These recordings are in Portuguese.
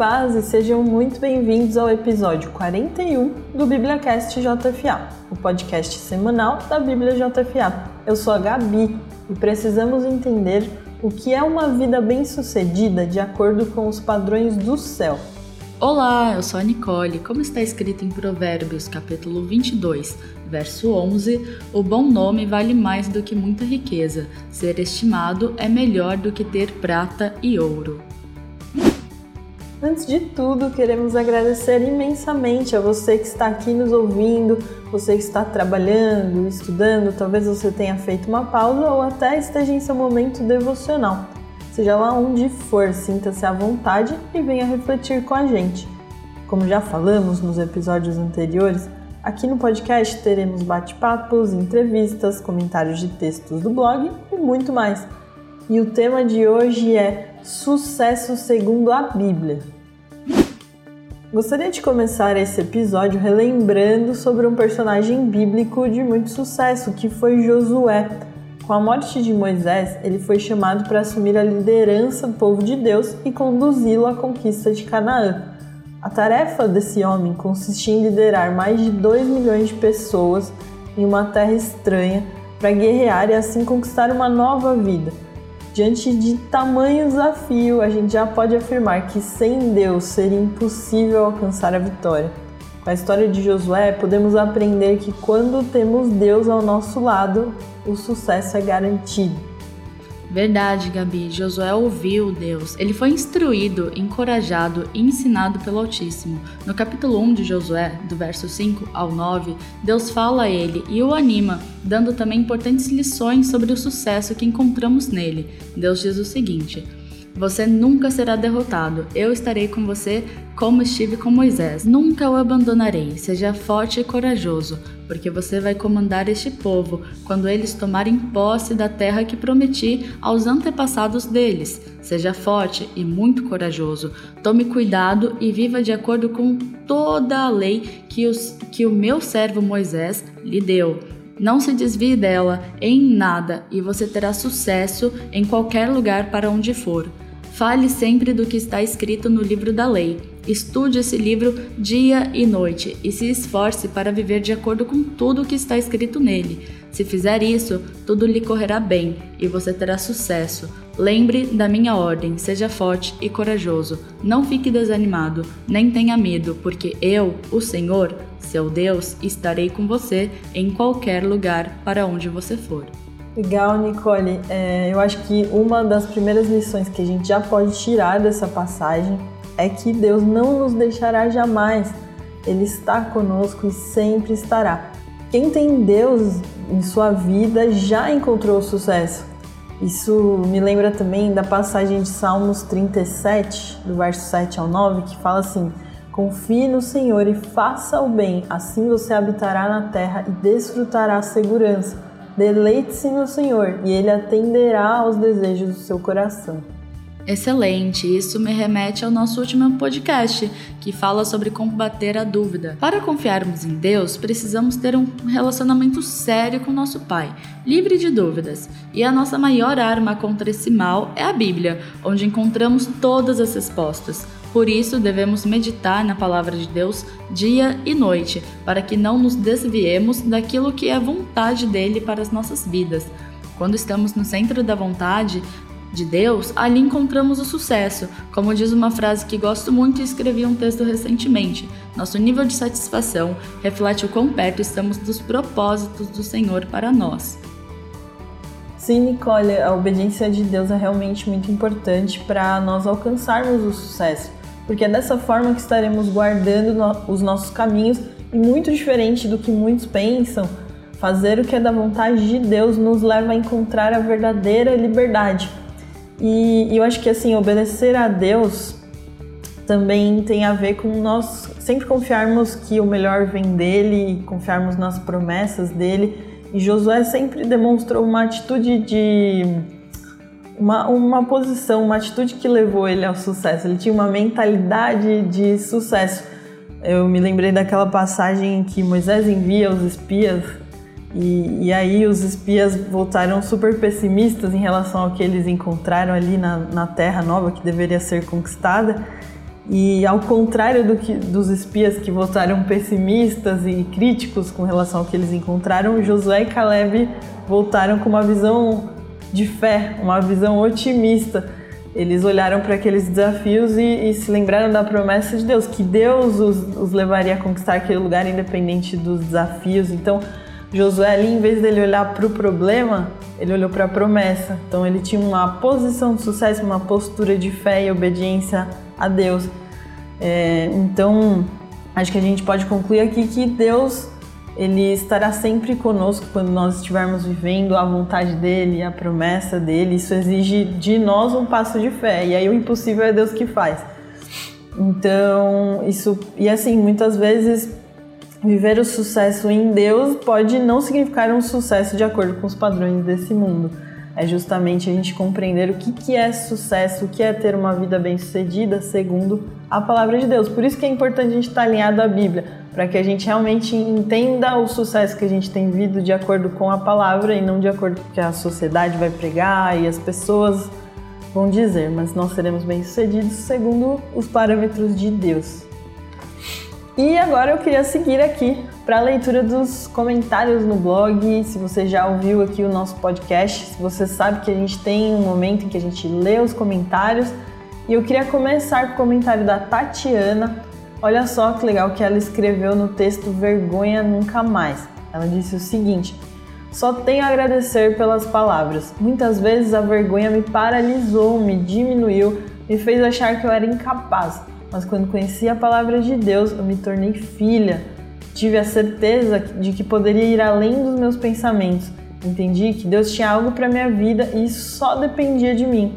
paz e sejam muito bem-vindos ao episódio 41 do BíbliaCast JFA, o podcast semanal da Bíblia JFA. Eu sou a Gabi e precisamos entender o que é uma vida bem-sucedida de acordo com os padrões do céu. Olá, eu sou a Nicole. Como está escrito em Provérbios, capítulo 22, verso 11, o bom nome vale mais do que muita riqueza. Ser estimado é melhor do que ter prata e ouro. Antes de tudo, queremos agradecer imensamente a você que está aqui nos ouvindo, você que está trabalhando, estudando, talvez você tenha feito uma pausa ou até esteja em seu momento devocional. Seja lá onde for, sinta-se à vontade e venha refletir com a gente. Como já falamos nos episódios anteriores, aqui no podcast teremos bate-papos, entrevistas, comentários de textos do blog e muito mais. E o tema de hoje é Sucesso segundo a Bíblia. Gostaria de começar esse episódio relembrando sobre um personagem bíblico de muito sucesso, que foi Josué. Com a morte de Moisés, ele foi chamado para assumir a liderança do povo de Deus e conduzi-lo à conquista de Canaã. A tarefa desse homem consistia em liderar mais de 2 milhões de pessoas em uma terra estranha para guerrear e assim conquistar uma nova vida. Diante de tamanho desafio, a gente já pode afirmar que sem Deus seria impossível alcançar a vitória. Com a história de Josué, podemos aprender que quando temos Deus ao nosso lado, o sucesso é garantido. Verdade, Gabi. Josué ouviu Deus. Ele foi instruído, encorajado e ensinado pelo Altíssimo. No capítulo 1 de Josué, do verso 5 ao 9, Deus fala a ele e o anima, dando também importantes lições sobre o sucesso que encontramos nele. Deus diz o seguinte: você nunca será derrotado. Eu estarei com você como estive com Moisés. Nunca o abandonarei. Seja forte e corajoso, porque você vai comandar este povo quando eles tomarem posse da terra que prometi aos antepassados deles. Seja forte e muito corajoso. Tome cuidado e viva de acordo com toda a lei que, os, que o meu servo Moisés lhe deu. Não se desvie dela em nada e você terá sucesso em qualquer lugar para onde for. Fale sempre do que está escrito no livro da lei. Estude esse livro dia e noite e se esforce para viver de acordo com tudo o que está escrito nele. Se fizer isso, tudo lhe correrá bem e você terá sucesso. Lembre da minha ordem, seja forte e corajoso. Não fique desanimado, nem tenha medo, porque eu, o Senhor, seu Deus, estarei com você em qualquer lugar para onde você for. Legal, Nicole. É, eu acho que uma das primeiras lições que a gente já pode tirar dessa passagem é que Deus não nos deixará jamais. Ele está conosco e sempre estará. Quem tem Deus em sua vida já encontrou sucesso. Isso me lembra também da passagem de Salmos 37, do verso 7 ao 9, que fala assim: Confie no Senhor e faça o bem, assim você habitará na terra e desfrutará a segurança. Deleite-se no Senhor e Ele atenderá aos desejos do seu coração. Excelente, isso me remete ao nosso último podcast, que fala sobre combater a dúvida. Para confiarmos em Deus, precisamos ter um relacionamento sério com nosso Pai, livre de dúvidas. E a nossa maior arma contra esse mal é a Bíblia, onde encontramos todas as respostas. Por isso, devemos meditar na palavra de Deus dia e noite, para que não nos desviemos daquilo que é vontade dele para as nossas vidas. Quando estamos no centro da vontade, de Deus, ali encontramos o sucesso. Como diz uma frase que gosto muito e escrevi um texto recentemente: nosso nível de satisfação reflete o quão perto estamos dos propósitos do Senhor para nós. Sim, Nicole, a obediência de Deus é realmente muito importante para nós alcançarmos o sucesso, porque é dessa forma que estaremos guardando no os nossos caminhos e muito diferente do que muitos pensam, fazer o que é da vontade de Deus nos leva a encontrar a verdadeira liberdade e, e eu acho que assim, obedecer a Deus também tem a ver com nós sempre confiarmos que o melhor vem dele, confiarmos nas promessas dele. E Josué sempre demonstrou uma atitude de. Uma, uma posição, uma atitude que levou ele ao sucesso. Ele tinha uma mentalidade de sucesso. Eu me lembrei daquela passagem em que Moisés envia os espias e, e, aí os espias voltaram super pessimistas em relação ao que eles encontraram ali na, na terra nova que deveria ser conquistada. E ao contrário do que, dos espias que votaram pessimistas e críticos com relação ao que eles encontraram, Josué e Caleb voltaram com uma visão de fé, uma visão otimista. Eles olharam para aqueles desafios e, e, se lembraram da promessa de Deus, que Deus os, os levaria a conquistar aquele lugar independente dos desafios. Então, Josué ali, em vez dele olhar para o problema, ele olhou para a promessa. Então, ele tinha uma posição de sucesso, uma postura de fé e obediência a Deus. É, então, acho que a gente pode concluir aqui que Deus ele estará sempre conosco quando nós estivermos vivendo a vontade dele, a promessa dele. Isso exige de nós um passo de fé. E aí o impossível é Deus que faz. Então, isso e assim, muitas vezes viver o sucesso em Deus pode não significar um sucesso de acordo com os padrões desse mundo. É justamente a gente compreender o que, que é sucesso, o que é ter uma vida bem-sucedida segundo a palavra de Deus. Por isso que é importante a gente estar alinhado à Bíblia, para que a gente realmente entenda o sucesso que a gente tem vivido de acordo com a palavra e não de acordo com o que a sociedade vai pregar e as pessoas vão dizer, mas nós seremos bem-sucedidos segundo os parâmetros de Deus. E agora eu queria seguir aqui para a leitura dos comentários no blog. Se você já ouviu aqui o nosso podcast, se você sabe que a gente tem um momento em que a gente lê os comentários. E eu queria começar com o comentário da Tatiana. Olha só que legal que ela escreveu no texto Vergonha Nunca Mais. Ela disse o seguinte: Só tenho a agradecer pelas palavras. Muitas vezes a vergonha me paralisou, me diminuiu, me fez achar que eu era incapaz mas quando conheci a palavra de Deus, eu me tornei filha. Tive a certeza de que poderia ir além dos meus pensamentos. Entendi que Deus tinha algo para minha vida e isso só dependia de mim.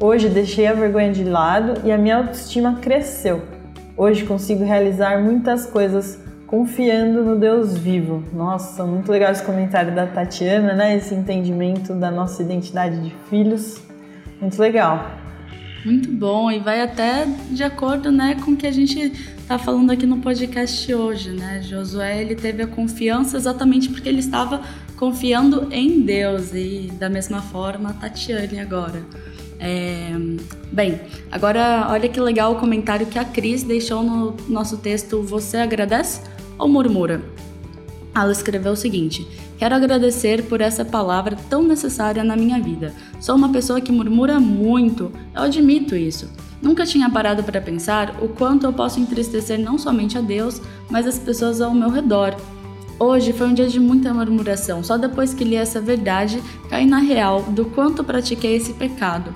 Hoje deixei a vergonha de lado e a minha autoestima cresceu. Hoje consigo realizar muitas coisas confiando no Deus vivo. Nossa, muito legal esse comentário da Tatiana, né? Esse entendimento da nossa identidade de filhos. Muito legal. Muito bom e vai até de acordo, né, com o que a gente está falando aqui no podcast hoje, né? Josué ele teve a confiança exatamente porque ele estava confiando em Deus e da mesma forma a Tatiane agora. É... Bem, agora olha que legal o comentário que a Cris deixou no nosso texto. Você agradece ou murmura? Ela escreveu o seguinte: Quero agradecer por essa palavra tão necessária na minha vida. Sou uma pessoa que murmura muito, eu admito isso. Nunca tinha parado para pensar o quanto eu posso entristecer não somente a Deus, mas as pessoas ao meu redor. Hoje foi um dia de muita murmuração, só depois que li essa verdade caí na real do quanto pratiquei esse pecado.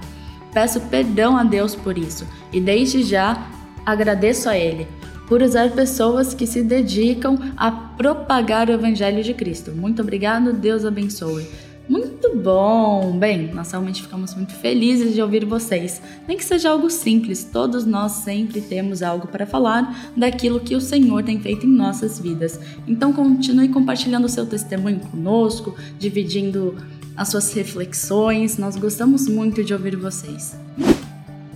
Peço perdão a Deus por isso e desde já agradeço a Ele por usar pessoas que se dedicam a propagar o Evangelho de Cristo. Muito obrigado, Deus abençoe. Muito bom! Bem, nós realmente ficamos muito felizes de ouvir vocês. Nem que seja algo simples, todos nós sempre temos algo para falar daquilo que o Senhor tem feito em nossas vidas. Então continue compartilhando o seu testemunho conosco, dividindo as suas reflexões. Nós gostamos muito de ouvir vocês.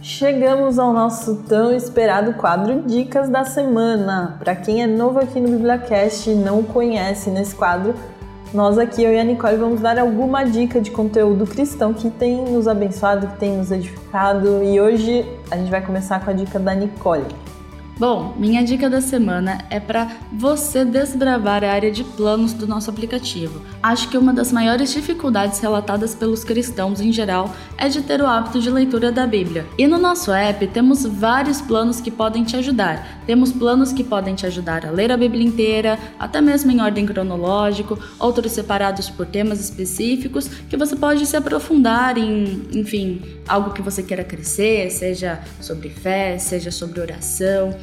Chegamos ao nosso tão esperado quadro Dicas da Semana. Para quem é novo aqui no BibliaCast e não conhece nesse quadro, nós aqui, eu e a Nicole, vamos dar alguma dica de conteúdo cristão que tem nos abençoado, que tem nos edificado. E hoje a gente vai começar com a dica da Nicole. Bom, minha dica da semana é para você desbravar a área de planos do nosso aplicativo. Acho que uma das maiores dificuldades relatadas pelos cristãos em geral é de ter o hábito de leitura da Bíblia. E no nosso app temos vários planos que podem te ajudar. Temos planos que podem te ajudar a ler a Bíblia inteira, até mesmo em ordem cronológico, outros separados por temas específicos que você pode se aprofundar em, enfim, algo que você queira crescer, seja sobre fé, seja sobre oração.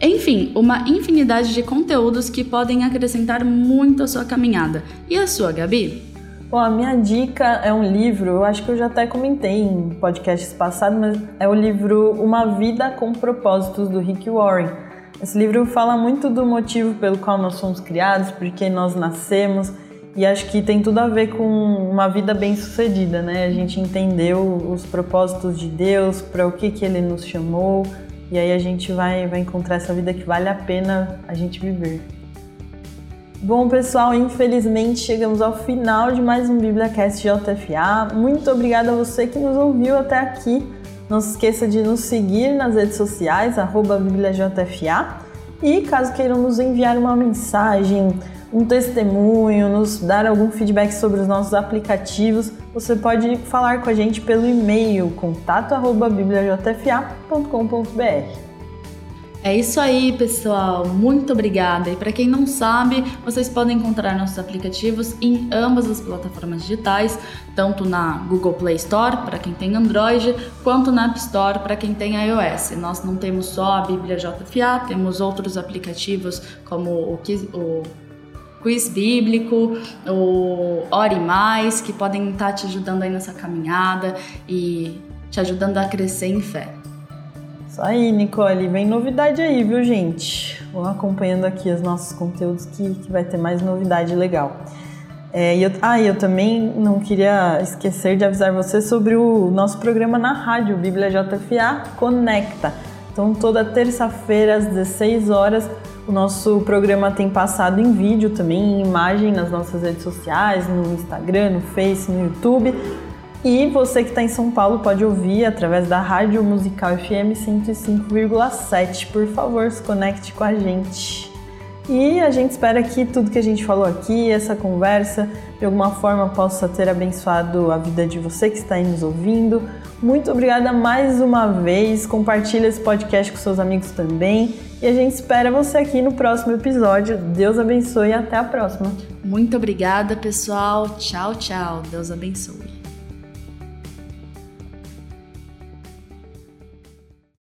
Enfim, uma infinidade de conteúdos que podem acrescentar muito à sua caminhada. E a sua, Gabi? Bom, a minha dica é um livro, eu acho que eu já até comentei em podcasts passados, mas é o livro Uma Vida com Propósitos, do Rick Warren. Esse livro fala muito do motivo pelo qual nós fomos criados, por que nós nascemos, e acho que tem tudo a ver com uma vida bem sucedida, né? A gente entendeu os propósitos de Deus, para o que, que Ele nos chamou, e aí a gente vai, vai encontrar essa vida que vale a pena a gente viver. Bom, pessoal, infelizmente chegamos ao final de mais um BibliaCast JFA. Muito obrigada a você que nos ouviu até aqui. Não se esqueça de nos seguir nas redes sociais, arroba BíbliaJFA. E caso queiram nos enviar uma mensagem, um testemunho, nos dar algum feedback sobre os nossos aplicativos, você pode falar com a gente pelo e-mail contato@bibliajfa.com.br. É isso aí, pessoal. Muito obrigada. E para quem não sabe, vocês podem encontrar nossos aplicativos em ambas as plataformas digitais, tanto na Google Play Store para quem tem Android, quanto na App Store para quem tem iOS. Nós não temos só a Bíblia JFA, temos outros aplicativos como o, o quiz bíblico, o Ore Mais, que podem estar te ajudando aí nessa caminhada e te ajudando a crescer em fé. Isso aí, Nicole. Vem novidade aí, viu, gente? Vão acompanhando aqui os nossos conteúdos que, que vai ter mais novidade legal. É, eu, ah, eu também não queria esquecer de avisar você sobre o nosso programa na rádio, Bíblia JFA Conecta. Então, toda terça-feira, às 16 horas, o nosso programa tem passado em vídeo também, em imagem nas nossas redes sociais, no Instagram, no Face, no YouTube. E você que está em São Paulo pode ouvir através da Rádio Musical FM 105,7. Por favor, se conecte com a gente. E a gente espera que tudo que a gente falou aqui, essa conversa, de alguma forma possa ter abençoado a vida de você que está aí nos ouvindo. Muito obrigada mais uma vez. Compartilhe esse podcast com seus amigos também. E a gente espera você aqui no próximo episódio. Deus abençoe e até a próxima. Muito obrigada, pessoal. Tchau, tchau. Deus abençoe.